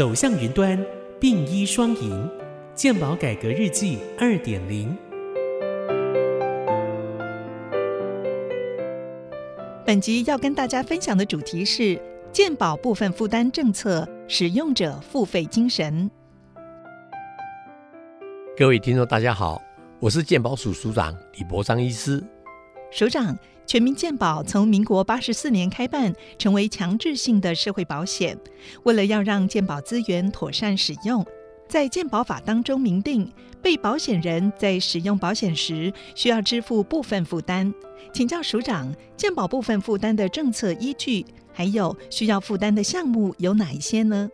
走向云端，并医双赢，健保改革日记二点零。本集要跟大家分享的主题是健保部分负担政策，使用者付费精神。各位听众，大家好，我是健保署署长李博章医师。署长，全民健保从民国八十四年开办，成为强制性的社会保险。为了要让健保资源妥善使用，在健保法当中明定，被保险人在使用保险时需要支付部分负担。请教署长，健保部分负担的政策依据，还有需要负担的项目有哪一些呢？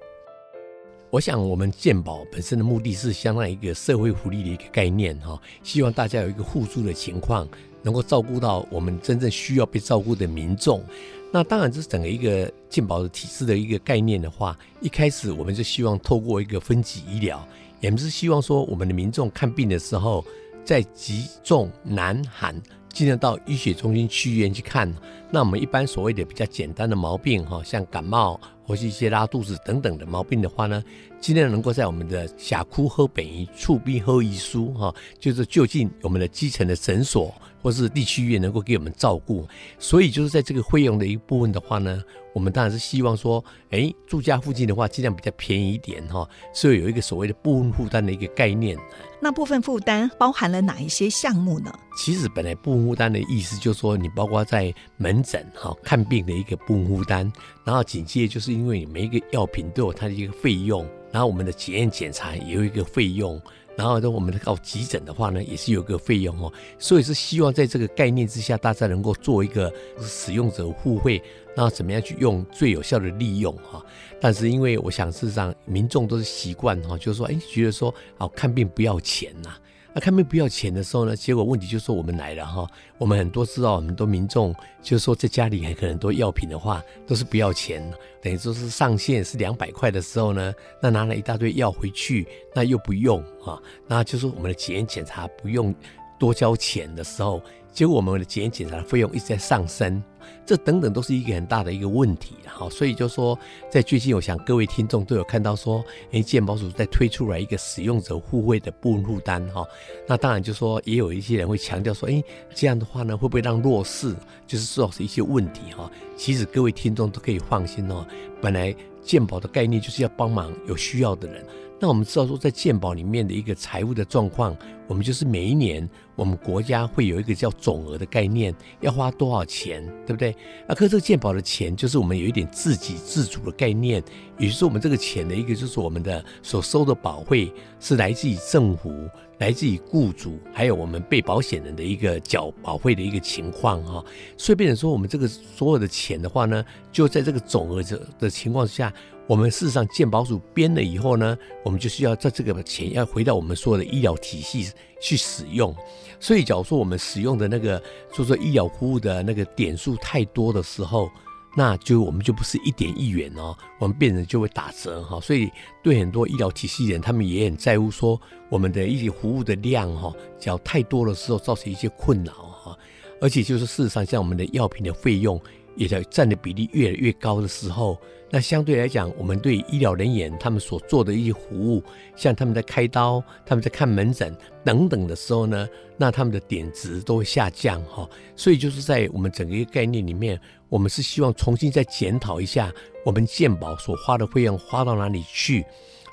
我想，我们健保本身的目的是相当于一个社会福利的一个概念哈，希望大家有一个互助的情况，能够照顾到我们真正需要被照顾的民众。那当然，这是整个一个健保的体制的一个概念的话，一开始我们就希望透过一个分级医疗，也不是希望说我们的民众看病的时候，在急重难喊。尽量到医学中心去医院去看。那我们一般所谓的比较简单的毛病，哈，像感冒或是一些拉肚子等等的毛病的话呢，尽量能够在我们的峡窟喝本医、触壁喝医书，哈，就是就近我们的基层的诊所或是地区医院能够给我们照顾。所以就是在这个费用的一部分的话呢，我们当然是希望说，哎，住家附近的话尽量比较便宜一点，哈，所以有一个所谓的部分负担的一个概念。那部分负担包含了哪一些项目呢？其实本来部分负担的意思就是说，你包括在门诊哈看病的一个部分负担，然后紧接着就是因为每一个药品都有它的一个费用，然后我们的检验检查也有一个费用。然后呢，我们到急诊的话呢，也是有个费用哦，所以是希望在这个概念之下，大家能够做一个使用者互惠，那怎么样去用最有效的利用哈。但是因为我想，事实上民众都是习惯哈，就是说，哎，觉得说，哦，看病不要钱呐。那看病不要钱的时候呢，结果问题就是说我们来了哈，我们很多知道很多民众就是说在家里很可能多药品的话都是不要钱，等于说是上限是两百块的时候呢，那拿了一大堆药回去，那又不用啊，那就是我们的检验检查不用多交钱的时候。结果我们的检验检查的费用一直在上升，这等等都是一个很大的一个问题，哈。所以就说，在最近，我想各位听众都有看到说，哎，健保署在推出来一个使用者互惠的部分负担，哈。那当然就说，也有一些人会强调说，哎，这样的话呢，会不会让弱势就是说是一些问题，哈？其实各位听众都可以放心哦，本来健保的概念就是要帮忙有需要的人。那我们知道说，在健保里面的一个财务的状况，我们就是每一年我们国家会有一个叫总额的概念，要花多少钱，对不对？啊，可这个健保的钱就是我们有一点自给自足的概念，也就是我们这个钱的一个就是我们的所收的保费是来自于政府、来自于雇主，还有我们被保险人的一个缴保费的一个情况哈。所以变成说，我们这个所有的钱的话呢，就在这个总额的的情况下。我们事实上健保署编了以后呢，我们就需要在这个钱要回到我们所有的医疗体系去使用。所以，假如说我们使用的那个，就说医疗服务的那个点数太多的时候，那就我们就不是一点一元哦，我们变成就会打折哈。所以，对很多医疗体系人，他们也很在乎说，我们的一些服务的量哈，只要太多的时候，造成一些困扰哈。而且，就是事实上，像我们的药品的费用。也在占的比例越来越高的时候，那相对来讲，我们对医疗人员他们所做的一些服务，像他们在开刀、他们在看门诊等等的时候呢，那他们的点值都会下降哈。所以就是在我们整个一个概念里面，我们是希望重新再检讨一下我们健保所花的费用花到哪里去。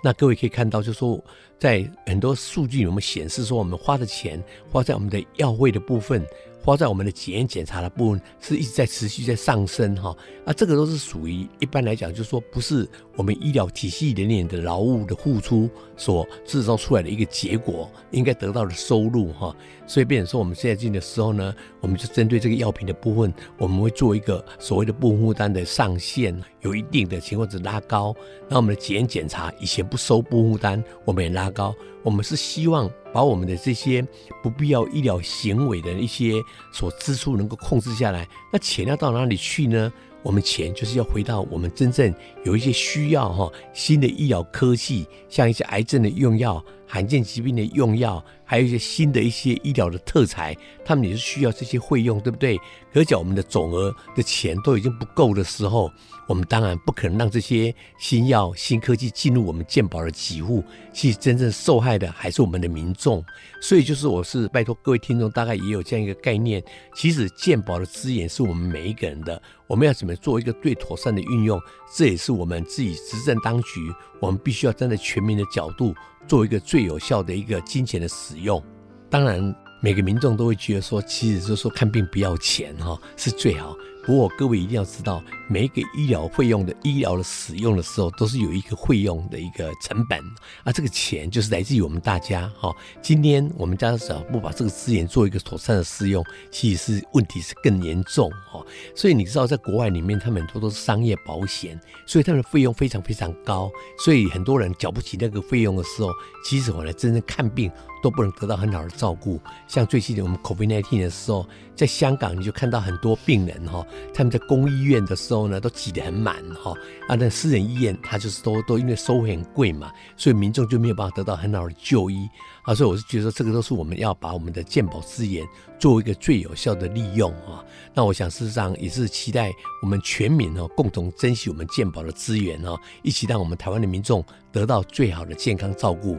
那各位可以看到，就说在很多数据里面显示说，我们花的钱花在我们的药费的部分。花在我们的检验检查的部分是一直在持续在上升哈，啊，这个都是属于一般来讲，就是说不是我们医疗体系里面的劳务的付出所制造出来的一个结果，应该得到的收入哈，所以变成说我们现在进的时候呢，我们就针对这个药品的部分，我们会做一个所谓的部分负担的上限，有一定的情况值拉高，那我们的检验检查以前不收部分负担，我们也拉高，我们是希望。把我们的这些不必要医疗行为的一些所支出能够控制下来，那钱要到哪里去呢？我们钱就是要回到我们真正有一些需要哈新的医疗科技，像一些癌症的用药，罕见疾病的用药，还有一些新的一些医疗的特材，他们也是需要这些费用，对不对？可讲我们的总额的钱都已经不够的时候，我们当然不可能让这些新药、新科技进入我们健保的给付。其实真正受害的还是我们的民众。所以就是我是拜托各位听众，大概也有这样一个概念：其实健保的资源是我们每一个人的，我们要怎么做一个最妥善的运用，这也是我们自己执政当局，我们必须要站在全民的角度。做一个最有效的一个金钱的使用，当然每个民众都会觉得说，其实就是说看病不要钱哈是最好。不过各位一定要知道，每一个医疗费用的医疗的使用的时候，都是有一个费用的一个成本啊，这个钱就是来自于我们大家哈。今天我们家只要不把这个资源做一个妥善的使用，其实是问题是更严重哈。所以你知道，在国外里面，他们很多都是商业保险，所以他们的费用非常非常高，所以很多人缴不起那个费用的时候，其实我来真正看病。都不能得到很好的照顾。像最近我们 COVID-19 的时候，在香港你就看到很多病人哈，他们在公医院的时候呢，都挤得很满哈。啊，那私人医院他就是都都因为收费很贵嘛，所以民众就没有办法得到很好的就医啊。所以我是觉得这个都是我们要把我们的健保资源做一个最有效的利用啊。那我想事实上也是期待我们全民哦共同珍惜我们健保的资源哦，一起让我们台湾的民众得到最好的健康照顾。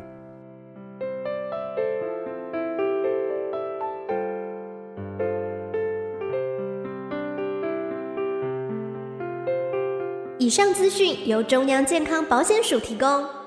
以上资讯由中央健康保险署提供。